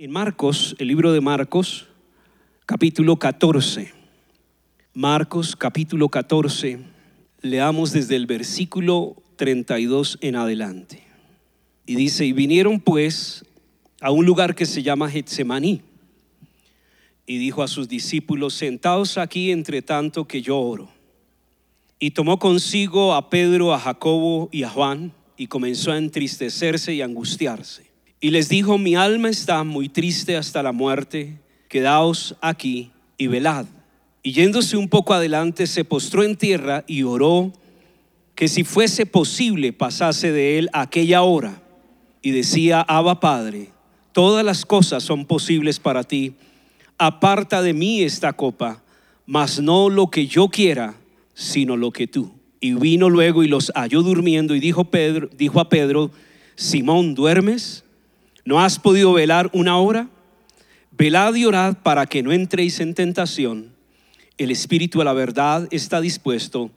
En Marcos, el libro de Marcos, capítulo 14. Marcos, capítulo 14, leamos desde el versículo 32 en adelante. Y dice, y vinieron pues a un lugar que se llama Getsemaní. Y dijo a sus discípulos, sentaos aquí entre tanto que yo oro. Y tomó consigo a Pedro, a Jacobo y a Juan, y comenzó a entristecerse y angustiarse. Y les dijo, mi alma está muy triste hasta la muerte, quedaos aquí y velad. Y yéndose un poco adelante, se postró en tierra y oró que si fuese posible pasase de él aquella hora. Y decía, Abba Padre, todas las cosas son posibles para ti. Aparta de mí esta copa, mas no lo que yo quiera, sino lo que tú. Y vino luego y los halló durmiendo y dijo, Pedro, dijo a Pedro, Simón, ¿duermes? ¿No has podido velar una hora? Velad y orad para que no entréis en tentación. El espíritu a la verdad está dispuesto,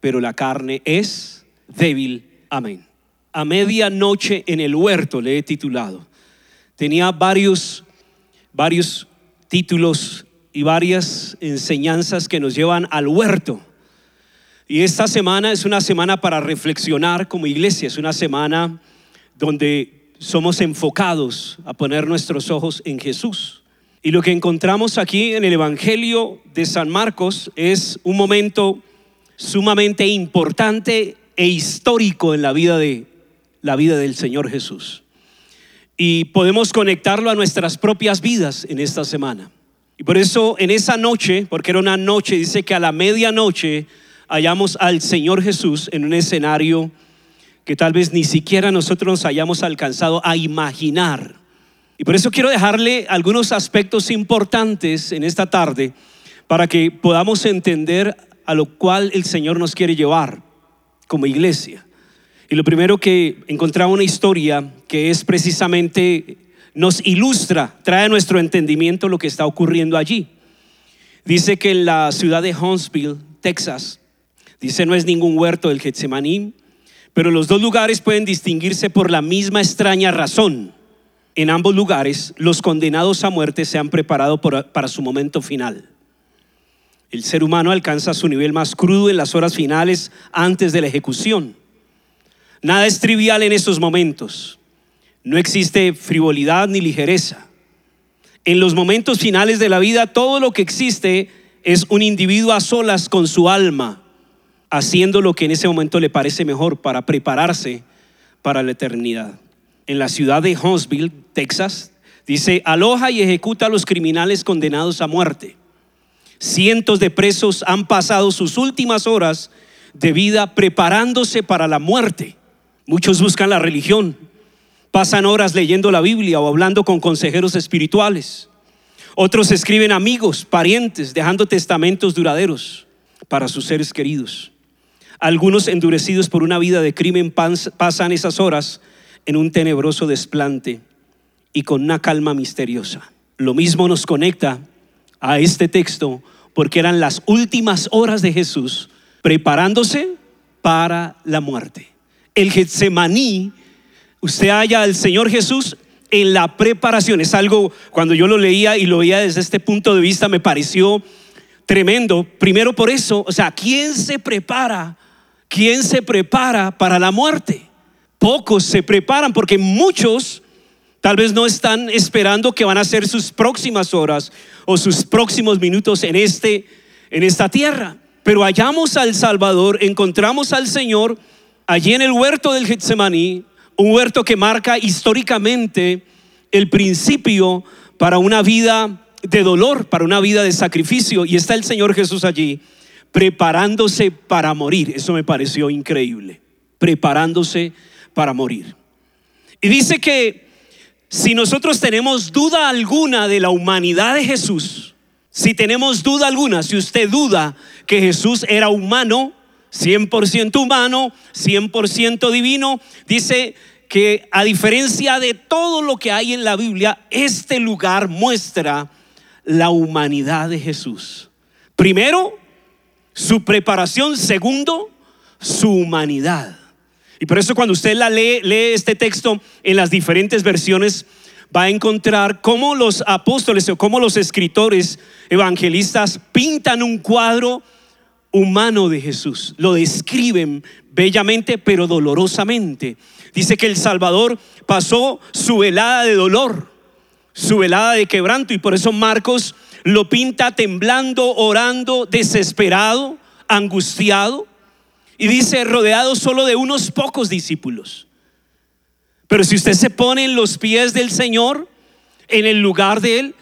pero la carne es débil. Amén. A medianoche en el huerto le he titulado. Tenía varios, varios títulos y varias enseñanzas que nos llevan al huerto. Y esta semana es una semana para reflexionar como iglesia, es una semana donde somos enfocados a poner nuestros ojos en Jesús. Y lo que encontramos aquí en el Evangelio de San Marcos es un momento sumamente importante e histórico en la vida de la vida del Señor Jesús. Y podemos conectarlo a nuestras propias vidas en esta semana. Y por eso en esa noche, porque era una noche, dice que a la medianoche hallamos al Señor Jesús en un escenario que tal vez ni siquiera nosotros nos hayamos alcanzado a imaginar. Y por eso quiero dejarle algunos aspectos importantes en esta tarde para que podamos entender a lo cual el Señor nos quiere llevar como iglesia. Y lo primero que encontramos una historia que es precisamente, nos ilustra, trae a nuestro entendimiento lo que está ocurriendo allí. Dice que en la ciudad de Huntsville, Texas, Dice, no es ningún huerto del Getsemaní, pero los dos lugares pueden distinguirse por la misma extraña razón. En ambos lugares, los condenados a muerte se han preparado para su momento final. El ser humano alcanza su nivel más crudo en las horas finales antes de la ejecución. Nada es trivial en esos momentos. No existe frivolidad ni ligereza. En los momentos finales de la vida, todo lo que existe es un individuo a solas con su alma, haciendo lo que en ese momento le parece mejor para prepararse para la eternidad. En la ciudad de Huntsville, Texas, dice, aloja y ejecuta a los criminales condenados a muerte. Cientos de presos han pasado sus últimas horas de vida preparándose para la muerte. Muchos buscan la religión, pasan horas leyendo la Biblia o hablando con consejeros espirituales. Otros escriben amigos, parientes, dejando testamentos duraderos para sus seres queridos. Algunos endurecidos por una vida de crimen pasan esas horas en un tenebroso desplante y con una calma misteriosa. Lo mismo nos conecta a este texto porque eran las últimas horas de Jesús preparándose para la muerte. El Getsemaní, usted halla al Señor Jesús en la preparación. Es algo, cuando yo lo leía y lo veía desde este punto de vista, me pareció tremendo. Primero por eso, o sea, ¿quién se prepara ¿quién se prepara para la muerte? Pocos se preparan porque muchos tal vez no están esperando que van a ser sus próximas horas o sus próximos minutos en, este, en esta tierra. Pero hallamos al Salvador, encontramos al Señor allí en el huerto del Getsemaní, un huerto que marca históricamente el principio para una vida de dolor, para una vida de sacrificio. Y está el Señor Jesús allí preparándose para morir. Eso me pareció increíble. Preparándose para morir. Y dice que si nosotros tenemos duda alguna de la humanidad de Jesús, si tenemos duda alguna, si usted duda que Jesús era humano, 100% humano, 100% divino, dice que a diferencia de todo lo que hay en la Biblia, este lugar muestra la humanidad de Jesús. Primero, su preparación, segundo, su humanidad. Y por eso cuando usted la lee, lee este texto en las diferentes versiones, va a encontrar cómo los apóstoles o cómo los escritores evangelistas pintan un cuadro humano de Jesús. Lo describen bellamente pero dolorosamente. Dice que el Salvador pasó su velada de dolor, su velada de quebranto y por eso Marcos lo pinta temblando, orando, desesperado, angustiado y dice rodeado solo de unos pocos discípulos. Pero si usted se pone en los pies del Señor, en el lugar de Él,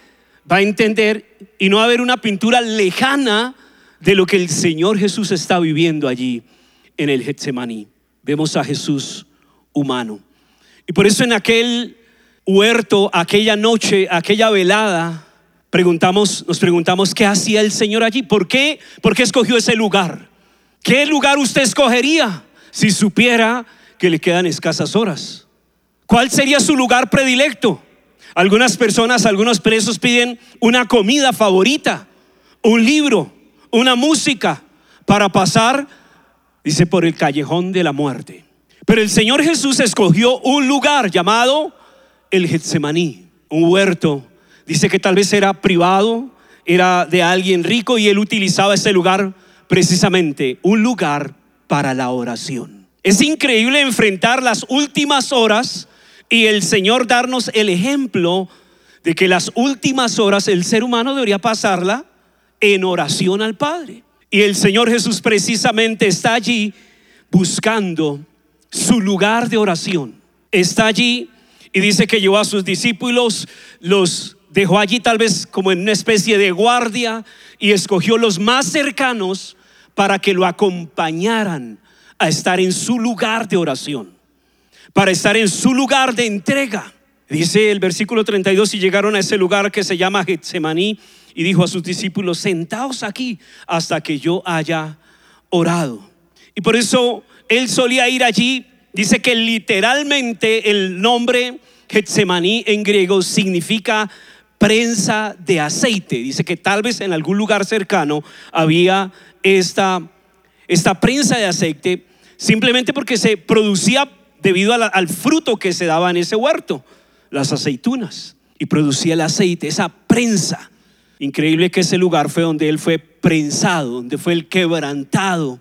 va a entender y no va a haber una pintura lejana de lo que el Señor Jesús está viviendo allí en el Getsemaní. Vemos a Jesús humano. Y por eso en aquel huerto, aquella noche, aquella velada, preguntamos, nos preguntamos qué hacía el Señor allí. ¿Por qué? ¿Por qué escogió ese lugar? ¿Qué lugar usted escogería si supiera que le quedan escasas horas? ¿Cuál sería su lugar predilecto? Algunas personas, algunos presos piden una comida favorita, un libro, una música para pasar, dice, por el callejón de la muerte. Pero el Señor Jesús escogió un lugar llamado el Getsemaní, un huerto. Dice que tal vez era privado, era de alguien rico y él utilizaba ese lugar precisamente, un lugar para la oración. Es increíble enfrentar las últimas horas y el Señor darnos el ejemplo de que las últimas horas el ser humano debería pasarla en oración al Padre. Y el Señor Jesús precisamente está allí buscando su lugar de oración. Está allí y dice que llevó a sus discípulos, los dejó allí tal vez como en una especie de guardia y escogió los más cercanos para que lo acompañaran a estar en su lugar de oración, para estar en su lugar de entrega. Dice el versículo 32, y llegaron a ese lugar que se llama Getsemaní, y dijo a sus discípulos, sentaos aquí hasta que yo haya orado. Y por eso él solía ir allí. Dice que literalmente el nombre Getsemaní en griego significa prensa de aceite. Dice que tal vez en algún lugar cercano había esta, esta prensa de aceite simplemente porque se producía debido al fruto que se daba en ese huerto, las aceitunas, y producía el aceite, esa prensa. Increíble que ese lugar fue donde él fue prensado, donde fue el quebrantado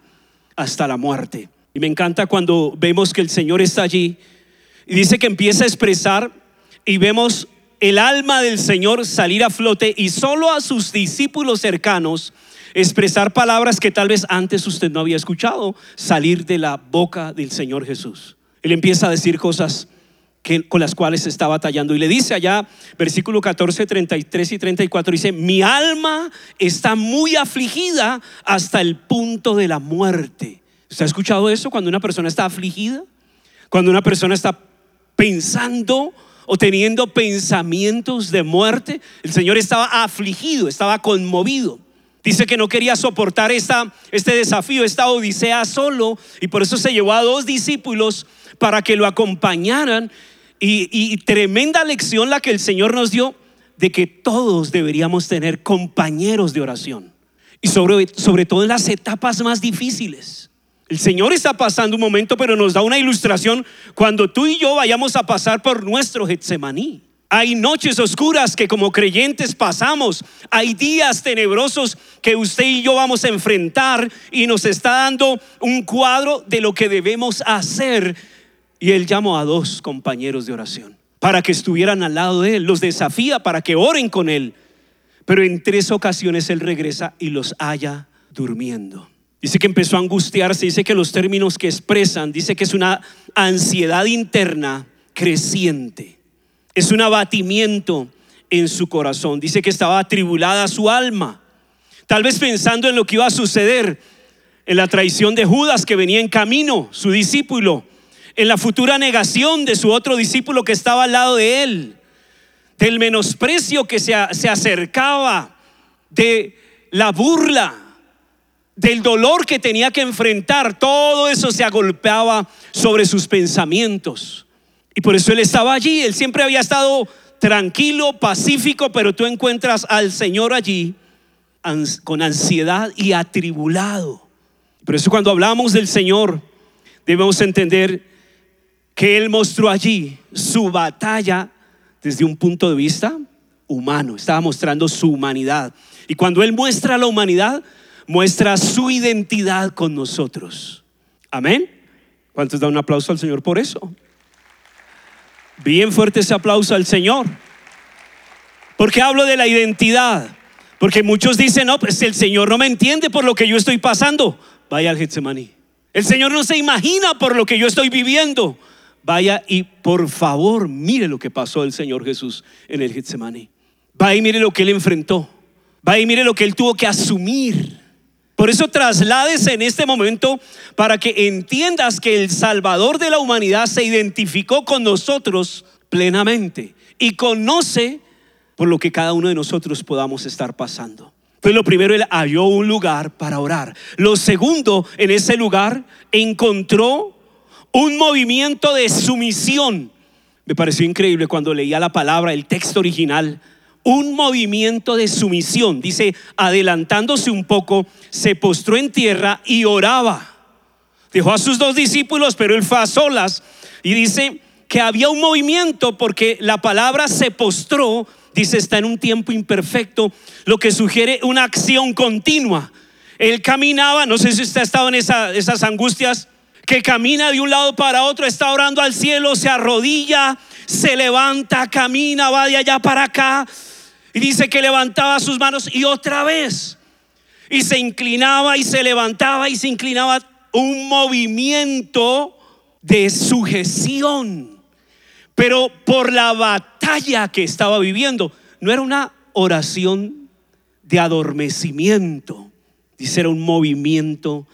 hasta la muerte. Y me encanta cuando vemos que el Señor está allí y dice que empieza a expresar y vemos el alma del Señor salir a flote y solo a sus discípulos cercanos expresar palabras que tal vez antes usted no había escuchado salir de la boca del Señor Jesús. Él empieza a decir cosas con las cuales está batallando. Y le dice allá, versículo 14, 33 y 34, dice, mi alma está muy afligida hasta el punto de la muerte. ¿Usted ha escuchado eso cuando una persona está afligida? Cuando una persona está pensando o teniendo pensamientos de muerte. El Señor estaba afligido, estaba conmovido. Dice que no quería soportar esta, este desafío, esta odisea solo, y por eso se llevó a dos discípulos para que lo acompañaran y, tremenda lección la que el Señor nos dio de que todos deberíamos tener compañeros de oración. Y sobre, sobre todo en las etapas más difíciles. El Señor está pasando un momento, pero nos da una ilustración cuando tú y yo vayamos a pasar por nuestro Getsemaní. Hay noches oscuras que como creyentes pasamos. Hay días tenebrosos que usted y yo vamos a enfrentar y nos está dando un cuadro de lo que debemos hacer y él llamó a dos compañeros de oración para que estuvieran al lado de él. Los desafía para que oren con él. Pero en tres ocasiones él regresa y los halla durmiendo. Dice que empezó a angustiarse, dice que los términos que expresan, dice que es una ansiedad interna creciente. Es un abatimiento en su corazón. Dice que estaba atribulada su alma. Tal vez pensando en lo que iba a suceder, en la traición de Judas que venía en camino, su discípulo, en la futura negación de su otro discípulo que estaba al lado de él, del menosprecio que se, se acercaba, de la burla, del dolor que tenía que enfrentar, todo eso se agolpeaba sobre sus pensamientos. Y por eso él estaba allí, él siempre había estado tranquilo, pacífico, pero tú encuentras al Señor allí con ansiedad y atribulado. Por eso cuando hablamos del Señor, debemos entender que Él mostró allí su batalla desde un punto de vista humano, estaba mostrando su humanidad. Y cuando Él muestra la humanidad, muestra su identidad con nosotros. Amén. ¿Cuántos dan un aplauso al Señor por eso? Bien fuerte ese aplauso al Señor. Porque hablo de la identidad. Porque muchos dicen, no, pues el Señor no me entiende por lo que yo estoy pasando. Vaya al Getsemaní. El Señor no se imagina por lo que yo estoy viviendo. Vaya y por favor mire lo que pasó el Señor Jesús en el Getsemaní. Vaya y mire lo que Él enfrentó. Vaya y mire lo que Él tuvo que asumir. Por eso trasládese en este momento para que entiendas que el Salvador de la humanidad se identificó con nosotros plenamente y conoce por lo que cada uno de nosotros podamos estar pasando. Pues lo primero, él halló un lugar para orar. Lo segundo, en ese lugar encontró un movimiento de sumisión. Me pareció increíble cuando leía la palabra, el texto original un movimiento de sumisión. Dice, adelantándose un poco, se postró en tierra y oraba. Dejó a sus dos discípulos, pero él fue a solas. Y dice que había un movimiento porque la palabra se postró, dice, está en un tiempo imperfecto, lo que sugiere una acción continua. Él caminaba, no sé si usted ha estado en esas angustias, que camina de un lado para otro, está orando al cielo, se arrodilla, se levanta, camina, va de allá para acá y dice que levantaba sus manos y otra vez. Y se inclinaba y se levantaba y se inclinaba. Un movimiento de sujeción. Pero por la batalla que estaba viviendo, no era una oración de adormecimiento. Dice, era un movimiento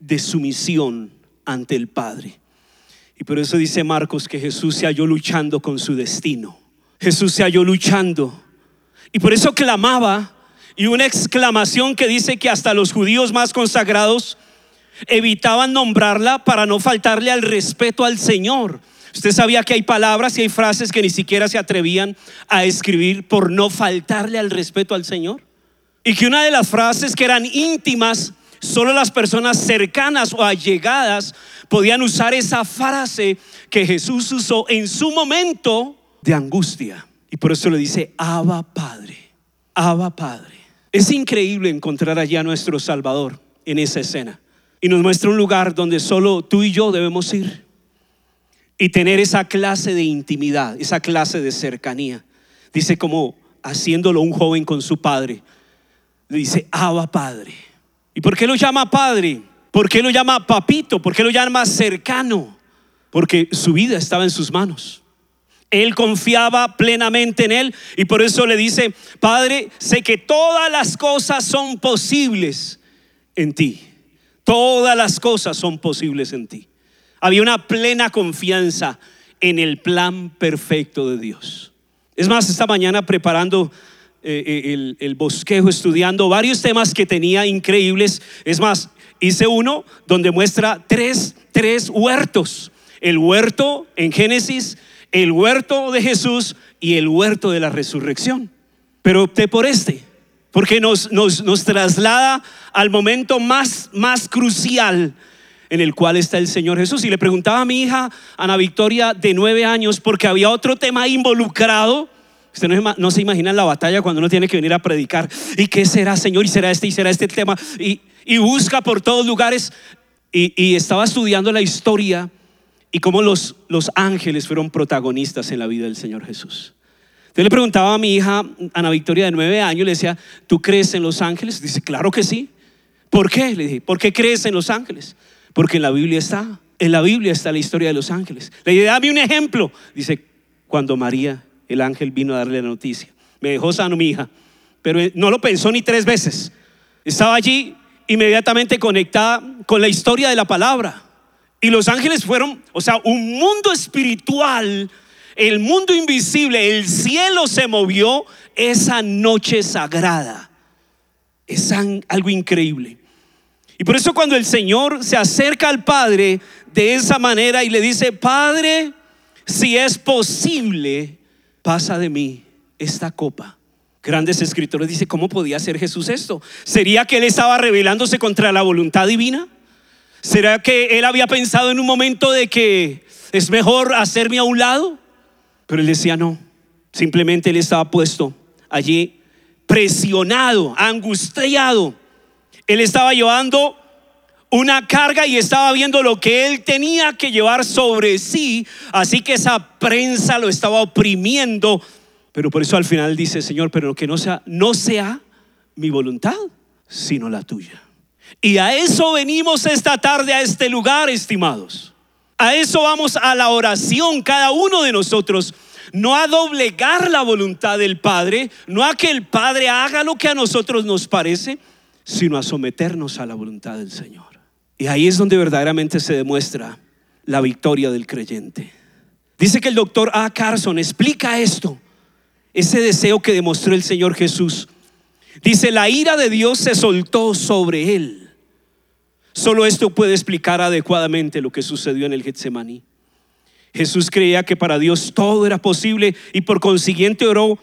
de sumisión ante el Padre. Y por eso dice Marcos que Jesús se halló luchando con su destino. Jesús se halló luchando y por eso clamaba y una exclamación que dice que hasta los judíos más consagrados evitaban nombrarla para no faltarle al respeto al Señor. Usted sabía que hay palabras y hay frases que ni siquiera se atrevían a escribir por no faltarle al respeto al Señor. Y que una de las frases que eran íntimas, solo las personas cercanas o allegadas podían usar esa frase que Jesús usó en su momento de angustia. Y por eso le dice, Abba Padre, Abba Padre. Es increíble encontrar allá a nuestro Salvador en esa escena. Y nos muestra un lugar donde solo tú y yo debemos ir. Y tener esa clase de intimidad, esa clase de cercanía. Dice como haciéndolo un joven con su padre. Le dice, Abba Padre. ¿Y por qué lo llama Padre? ¿Por qué lo llama Papito? ¿Por qué lo llama cercano? Porque su vida estaba en sus manos. Él confiaba plenamente en Él y por eso le dice, Padre, sé que todas las cosas son posibles en ti. Todas las cosas son posibles en ti. Había una plena confianza en el plan perfecto de Dios. Es más, esta mañana preparando eh, eh, el, el, bosquejo, estudiando varios temas que tenía increíbles. Es más, hice uno donde muestra tres, tres huertos. El huerto en Génesis, el huerto de Jesús y el huerto de la resurrección. Pero opté por este, porque nos, nos, nos traslada al momento más, más crucial en el cual está el Señor Jesús. Y le preguntaba a mi hija, Ana Victoria, de nueve años, porque había otro tema involucrado. Usted no, se imagina la batalla cuando uno tiene que venir a predicar. ¿Y qué será, Señor? ¿Y será este? ¿Y será este tema? Y, y busca por todos lugares. Y, y estaba estudiando la historia y cómo los, los ángeles fueron protagonistas en la vida del Señor Jesús. Yo le preguntaba a mi hija, Ana Victoria, de nueve años, le decía, ¿tú crees en los ángeles? Dice, claro que sí. ¿Por qué? Le dije, ¿por qué crees en los ángeles? Porque en la Biblia está, en la Biblia está la historia de los ángeles. Le dije, dame un ejemplo. Dice, cuando María, el ángel, vino a darle la noticia. Me dejó sano mi hija, pero no lo pensó ni tres veces. Estaba allí inmediatamente conectada con la historia de la palabra. Y los ángeles fueron, o sea, un mundo espiritual, el mundo invisible, el cielo se movió esa noche sagrada. Es algo increíble. Y por eso cuando el Señor se acerca al Padre de esa manera y le dice, Padre, si es posible, pasa de mí esta copa. Grandes escritores dicen, ¿cómo podía hacer Jesús esto? ¿Sería que él estaba rebelándose contra la voluntad divina? ¿Será que él había pensado en un momento de que es mejor hacerme a un lado? Pero él decía, no, Simplemente él estaba puesto allí presionado, angustiado. Él estaba llevando una carga y estaba viendo lo que él tenía que llevar sobre sí. Así que esa prensa lo estaba oprimiendo. Pero por eso al final dice, Señor, pero que no sea, no sea mi voluntad, sino la tuya. Y a eso venimos esta tarde a este lugar, estimados. A eso vamos a la oración, cada uno de nosotros. No a doblegar la voluntad del Padre, no a que el Padre haga lo que a nosotros nos parece, sino a someternos a la voluntad del Señor. Y ahí es donde verdaderamente se demuestra la victoria del creyente. Dice que el doctor A. Carson explica esto, ese deseo que demostró el Señor Jesús. Dice, la ira de Dios se soltó sobre él Solo esto puede explicar adecuadamente lo que sucedió en el Getsemaní. Jesús creía que para Dios todo era posible y por consiguiente oró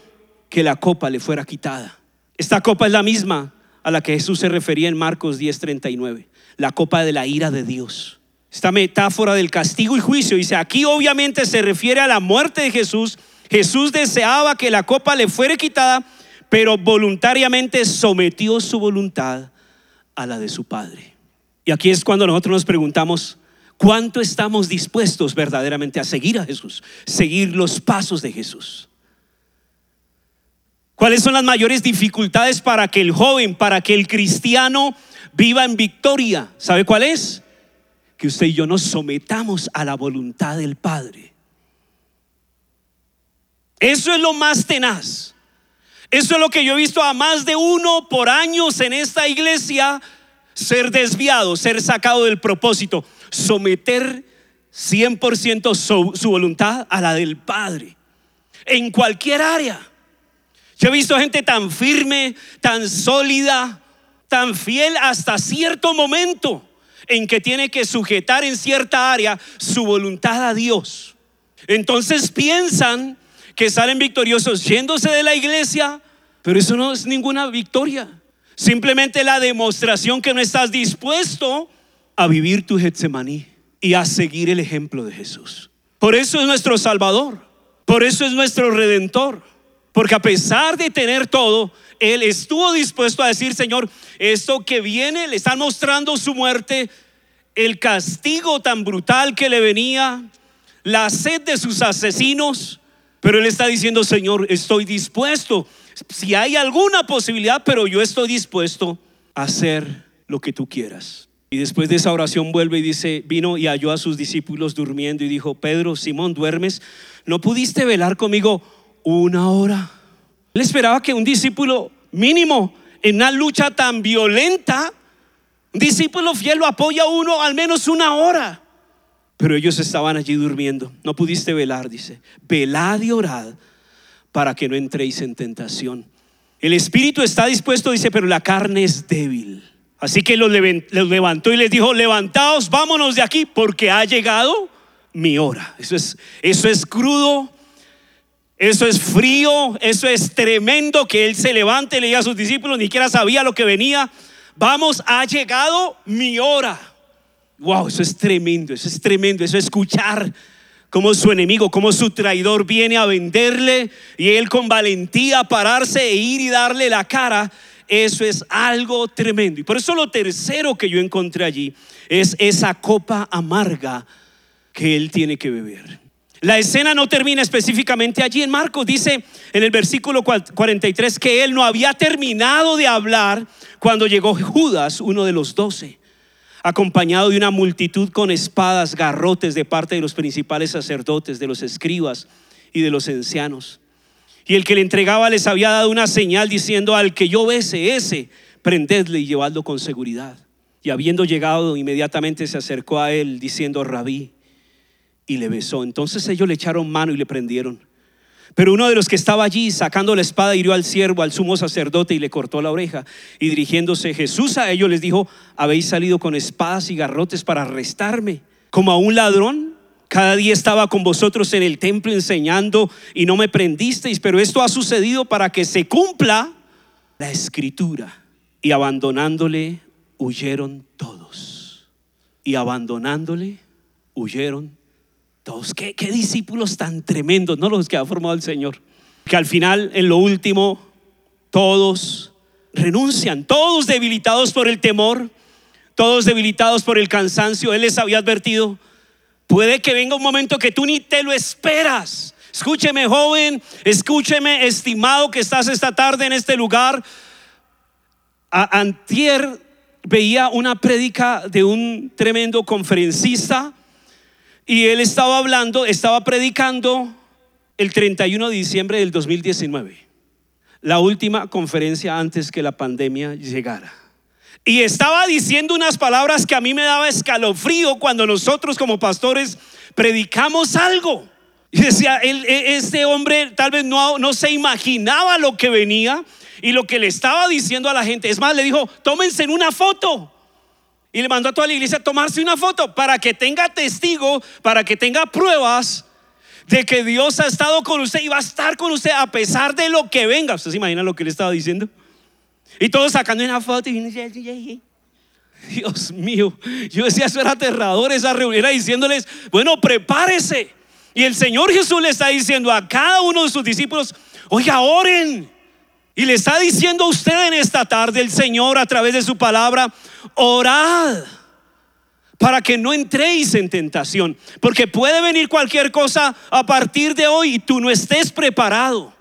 que la copa le fuera quitada. Esta copa es la misma a la que Jesús se refería en Marcos 10:39, la copa de la ira de Dios. Esta metáfora del castigo y juicio dice, aquí obviamente se refiere a la muerte de Jesús. Jesús deseaba que la copa le fuera quitada, pero voluntariamente sometió su voluntad a la de su Padre. Y aquí es cuando nosotros nos preguntamos, ¿cuánto estamos dispuestos verdaderamente a seguir a Jesús? Seguir los pasos de Jesús. ¿Cuáles son las mayores dificultades para que el joven, para que el cristiano viva en victoria? ¿Sabe cuál es? Que usted y yo nos sometamos a la voluntad del Padre. Eso es lo más tenaz. Eso es lo que yo he visto a más de uno por años en esta iglesia ser desviado, ser sacado del propósito, someter 100% su, su voluntad a la del Padre, en cualquier área. Yo he visto gente tan firme, tan sólida, tan fiel hasta cierto momento en que tiene que sujetar en cierta área su voluntad a Dios. Entonces piensan que salen victoriosos yéndose de la iglesia, pero eso no es ninguna victoria. Simplemente la demostración que no estás dispuesto a vivir tu Getsemaní y a seguir el ejemplo de Jesús. Por eso es nuestro Salvador. Por eso es nuestro Redentor. Porque a pesar de tener todo, Él estuvo dispuesto a decir, Señor, esto que viene, le están mostrando su muerte, el castigo tan brutal que le venía, la sed de sus asesinos. Pero Él está diciendo, Señor, estoy dispuesto si hay alguna posibilidad, pero yo estoy dispuesto a hacer lo que tú quieras. Y después de esa oración vuelve y dice, vino y halló a sus discípulos durmiendo y dijo, Pedro, Simón, ¿duermes? ¿No pudiste velar conmigo una hora? Él esperaba que un discípulo mínimo en una lucha tan violenta, un discípulo fiel lo apoya uno al menos una hora. Pero ellos estaban allí durmiendo. No pudiste velar, dice. Velad y orad para que no entréis en tentación. El espíritu está dispuesto, dice, pero la carne es débil. Así que los levantó y les dijo, levantaos, vámonos de aquí, porque ha llegado mi hora. Eso es, eso es crudo, eso es frío, eso es tremendo que él se levante y le diga a sus discípulos, ni siquiera sabía lo que venía. Vamos, ha llegado mi hora. Wow, eso es tremendo, eso es tremendo, eso es escuchar como su enemigo, como su traidor viene a venderle y él con valentía pararse e ir y darle la cara, eso es algo tremendo. Y por eso lo tercero que yo encontré allí es esa copa amarga que él tiene que beber. La escena no termina específicamente allí en Marcos. Dice en el versículo 43 que él no había terminado de hablar cuando llegó Judas, uno de los doce acompañado de una multitud con espadas, garrotes de parte de los principales sacerdotes, de los escribas y de los ancianos. Y el que le entregaba les había dado una señal diciendo, al que yo bese, ese, prendedle y llevadlo con seguridad. Y habiendo llegado, inmediatamente se acercó a él diciendo, rabí, y le besó. Entonces ellos le echaron mano y le prendieron. Pero uno de los que estaba allí sacando la espada hirió al siervo, al sumo sacerdote y le cortó la oreja. Y dirigiéndose Jesús a ellos les dijo, habéis salido con espadas y garrotes para arrestarme, como a un ladrón. Cada día estaba con vosotros en el templo enseñando y no me prendisteis, pero esto ha sucedido para que se cumpla la escritura. Y abandonándole, huyeron todos. Y abandonándole, huyeron ¿Qué, discípulos tan tremendos, ¿no? Los que ha formado el Señor. que al final, en lo último, todos renuncian, todos debilitados por el temor, todos debilitados por el cansancio. Él les había advertido, puede que venga un momento que tú ni te lo esperas. Escúcheme joven, escúcheme estimado que estás esta tarde en este lugar. A antier veía una prédica de un tremendo conferencista y él estaba hablando, estaba predicando el 31 de diciembre del 2019 la última conferencia antes que la pandemia llegara. Y estaba diciendo unas palabras que a mí me daba escalofrío cuando nosotros como pastores predicamos algo. Y decía, e, este hombre tal vez no, no se imaginaba lo que venía y lo que le estaba diciendo a la gente. Es más, le dijo, tómense una foto. Y le mandó a toda la iglesia a tomarse una foto para que tenga testigo, para que tenga pruebas de que Dios ha estado con usted y va a estar con usted a pesar de lo que venga. ¿Usted se imagina lo que le estaba diciendo? Y todos sacando una foto y Dios mío, yo decía, eso era aterrador, esa reunión era diciéndoles, bueno, prepárese. Y el Señor Jesús le está diciendo a cada uno de sus discípulos, oiga, oren. Y le está diciendo a usted en esta tarde el Señor a través de su palabra, orad para que no entréis en tentación, porque puede venir cualquier cosa a partir de hoy y tú no estés preparado.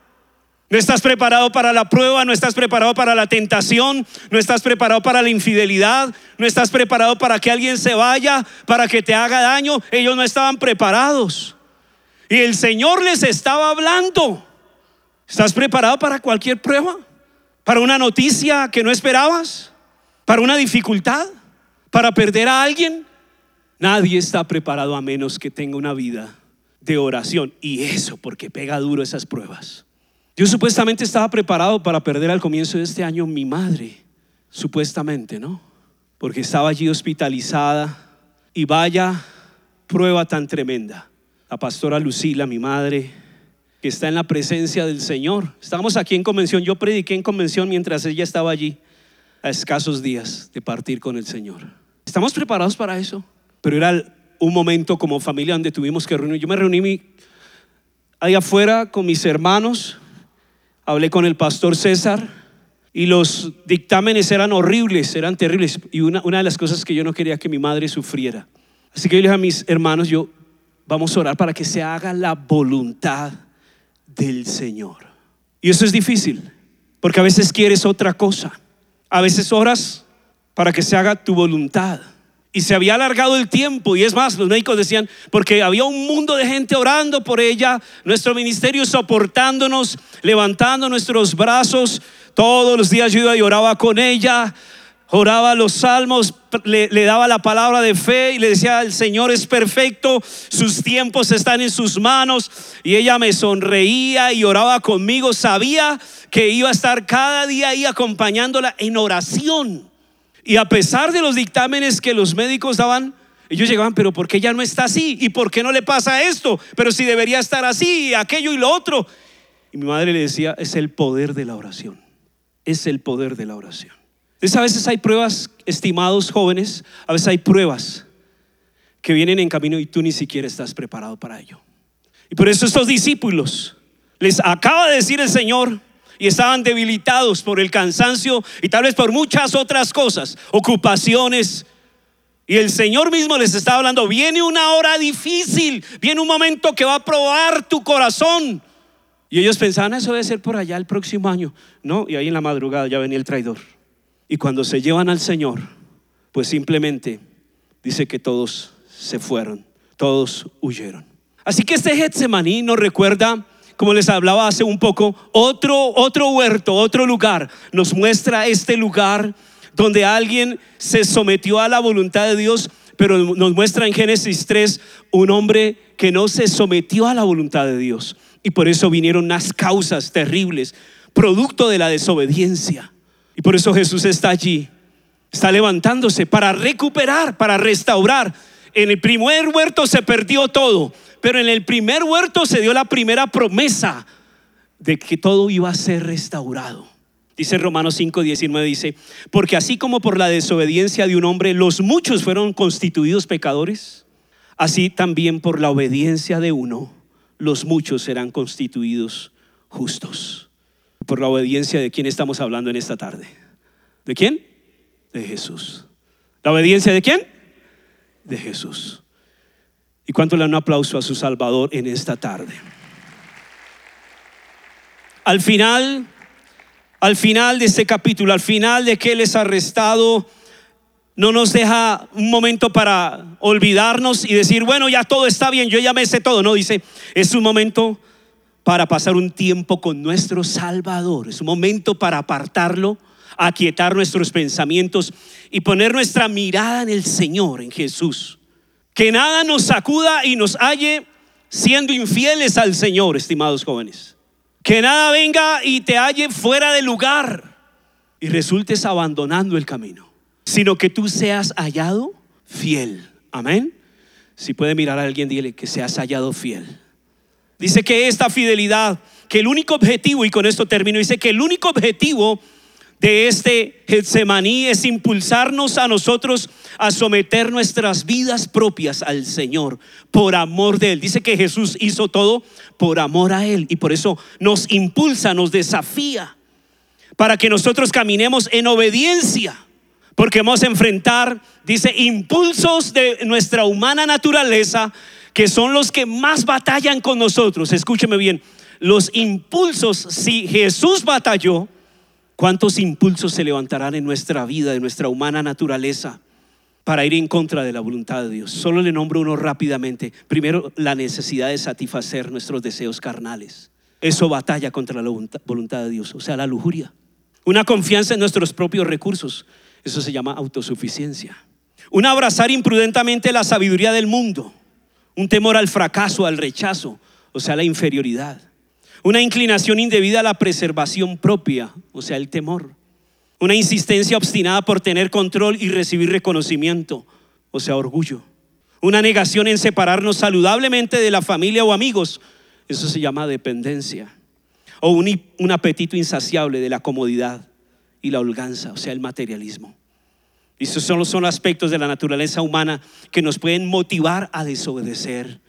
No estás preparado para la prueba, no estás preparado para la tentación, no estás preparado para la infidelidad, no estás preparado para que alguien se vaya, para que te haga daño. Ellos no estaban preparados. Y el Señor les estaba hablando. ¿Estás preparado para cualquier prueba? ¿Para una noticia que no esperabas? ¿Para una dificultad? ¿Para perder a alguien? Nadie está preparado a menos que tenga una vida de oración. Y eso porque pega duro esas pruebas. Yo supuestamente estaba preparado para perder al comienzo de este año mi madre. Supuestamente, ¿no? Porque estaba allí hospitalizada. Y vaya prueba tan tremenda. La pastora Lucila, mi madre, que está en la presencia del Señor. Estábamos aquí en convención. Yo prediqué en convención mientras ella estaba allí a escasos días de partir con el Señor. ¿Estamos preparados para eso? pero era un momento como familia donde tuvimos que reunir. Yo me reuní ahí afuera con mis hermanos, hablé con el pastor César y los dictámenes eran horribles, eran terribles. Y una, una de las cosas que yo no quería que mi madre sufriera. Así que yo le dije a mis hermanos, yo vamos a orar para que se haga la voluntad del Señor. Y eso es difícil, porque a veces quieres otra cosa. A veces oras para que se haga tu voluntad. Y se había alargado el tiempo. Y es más, los médicos decían, porque había un mundo de gente orando por ella, nuestro ministerio soportándonos, levantando nuestros brazos. Todos los días yo iba y oraba con ella, oraba los salmos, le, le, daba la palabra de fe y le decía, el Señor es perfecto, sus tiempos están en sus manos. Y ella me sonreía y oraba conmigo. Sabía que iba a estar cada día ahí acompañándola en oración. Y a pesar de los dictámenes que los médicos daban, ellos llegaban, pero ¿por qué ya no está así? ¿Y por qué no le pasa esto? Pero si debería estar así, aquello y lo otro. Y mi madre le decía, es el poder de la oración. Es el poder de la oración. Entonces a veces hay pruebas, estimados jóvenes, a veces hay pruebas que vienen en camino y tú ni siquiera estás preparado para ello. Y por eso estos discípulos les acaba de decir el Señor, y estaban debilitados por el cansancio y tal vez por muchas otras cosas, ocupaciones. Y el Señor mismo les estaba hablando, viene una hora difícil, viene un momento que va a probar tu corazón. Y ellos pensaban, eso debe ser por allá el próximo año. No, y ahí en la madrugada ya venía el traidor. Y cuando se llevan al Señor, pues simplemente dice que todos se fueron, todos huyeron. Así que este Getsemaní nos recuerda como les hablaba hace un poco, otro, otro huerto, otro lugar. Nos muestra este lugar donde alguien se sometió a la voluntad de Dios, pero nos muestra en Génesis 3 un hombre que no se sometió a la voluntad de Dios. Y por eso vinieron unas causas terribles, producto de la desobediencia. Y por eso Jesús está allí, está levantándose para recuperar, para restaurar. En el primer huerto se perdió todo, pero en el primer huerto se dio la primera promesa de que todo iba a ser restaurado. Dice Romanos 5, 19, dice, porque así como por la desobediencia de un hombre los muchos fueron constituidos pecadores, así también por la obediencia de uno los muchos serán constituidos justos. Por la obediencia de quién estamos hablando en esta tarde. ¿De quién? De Jesús. ¿La obediencia de quién? De Jesús. ¿Y cuánto le dan un aplauso a su Salvador en esta tarde? Al final, al final de este capítulo, al final de que Él es arrestado, no nos deja un momento para olvidarnos y decir, bueno, ya todo está bien, yo ya me sé todo. No, dice, es un momento para pasar un tiempo con nuestro Salvador. Es un momento para apartarlo, aquietar nuestros pensamientos y poner nuestra mirada en el Señor, en Jesús. Que nada nos sacuda y nos halle siendo infieles al Señor, estimados jóvenes. Que nada venga y te halle fuera de lugar y resultes abandonando el camino, sino que tú seas hallado fiel. Amén. Si puede mirar a alguien, dile que seas hallado fiel. Dice que esta fidelidad, que el único objetivo, y con esto termino, dice que el único objetivo de este Getsemaní es impulsarnos a nosotros a someter nuestras vidas propias al Señor por amor de Él. Dice que Jesús hizo todo por amor a Él y por eso nos impulsa, nos desafía para que nosotros caminemos en obediencia. Porque vamos a enfrentar, dice, impulsos de nuestra humana naturaleza que son los que más batallan con nosotros. Escúcheme bien, los impulsos, si Jesús batalló, ¿cuántos impulsos se levantarán en nuestra vida, de nuestra humana naturaleza? para ir en contra de la voluntad de Dios. Solo le nombro uno rápidamente. Primero, la necesidad de satisfacer nuestros deseos carnales. Eso batalla contra la voluntad de Dios, o sea, la lujuria. Una confianza en nuestros propios recursos. Eso se llama autosuficiencia. Un abrazar imprudentemente la sabiduría del mundo un temor al fracaso, al rechazo, o sea, la inferioridad. Una inclinación indebida a la preservación propia, o sea, el temor. Una insistencia obstinada por tener control y recibir reconocimiento, o sea, orgullo. Una negación en separarnos saludablemente de la familia o amigos, eso se llama dependencia. O un, un apetito insaciable de la comodidad y la holganza, o sea, el materialismo. Y esos son los, son aspectos de la naturaleza humana que nos pueden motivar a desobedecer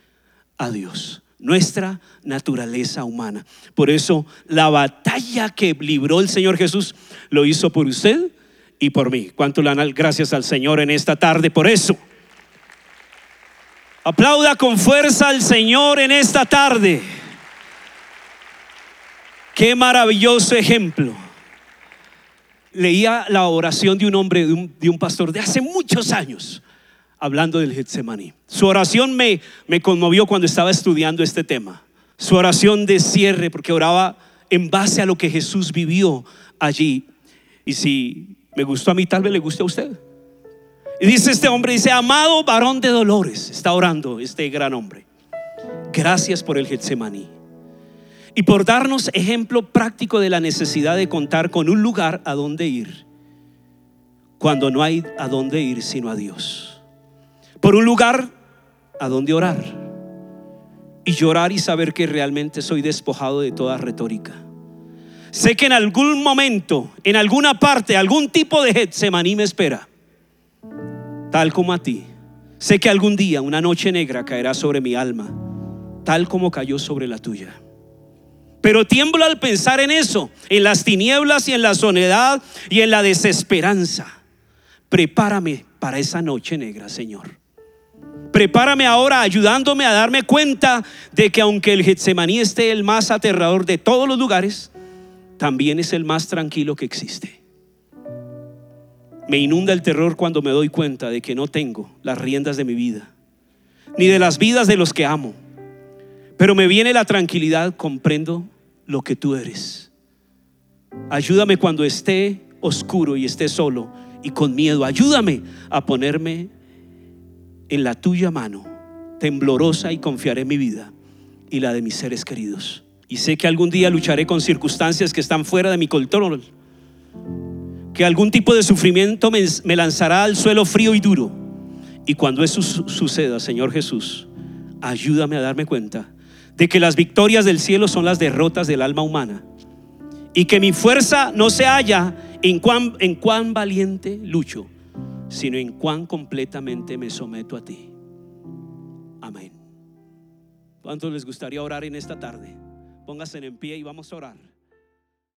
a Dios. Nuestra naturaleza humana. Por eso la batalla que libró el Señor Jesús lo hizo por usted y por mí. ¿Cuánto le dan gracias al Señor en esta tarde por eso? Aplauda con fuerza al Señor en esta tarde. Qué maravilloso ejemplo leía la oración de un hombre, de un, pastor de hace muchos años, hablando del Getsemaní. Su oración me, me conmovió cuando estaba estudiando este tema. Su oración de cierre, porque oraba en base a lo que Jesús vivió allí. Y si me gustó a mí, tal vez le guste a usted. Y dice este hombre, dice, amado varón de dolores, está orando este gran hombre. Gracias por el Getsemaní y por darnos ejemplo práctico de la necesidad de contar con un lugar a donde ir cuando no hay a dónde ir sino a Dios. Por un lugar a donde orar y llorar y saber que realmente soy despojado de toda retórica. Sé que en algún momento, en alguna parte, algún tipo de Getsemaní me espera, tal como a ti. Sé que algún día una noche negra caerá sobre mi alma, tal como cayó sobre la tuya. Pero tiemblo al pensar en eso, en las tinieblas y en la soledad y en la desesperanza. Prepárame para esa noche negra, Señor. Prepárame ahora ayudándome a darme cuenta de que aunque el Getsemaní esté el más aterrador de todos los lugares, también es el más tranquilo que existe. Me inunda el terror cuando me doy cuenta de que no tengo las riendas de mi vida, ni de las vidas de los que amo pero me viene la tranquilidad, comprendo lo que tú eres. Ayúdame cuando esté oscuro y esté solo y con miedo. Ayúdame a ponerme en la tuya mano, temblorosa y confiaré en mi vida y la de mis seres queridos. Y sé que algún día lucharé con circunstancias que están fuera de mi control. Que algún tipo de sufrimiento me, me lanzará al suelo frío y duro. Y cuando eso suceda, Señor Jesús, ayúdame a darme cuenta de que las victorias del cielo son las derrotas del alma humana y que mi fuerza no se halla en cuán, en cuán valiente lucho, sino en cuán completamente me someto a ti. Amén. ¿Cuántos les gustaría orar en esta tarde? Póngase en pie y vamos a orar.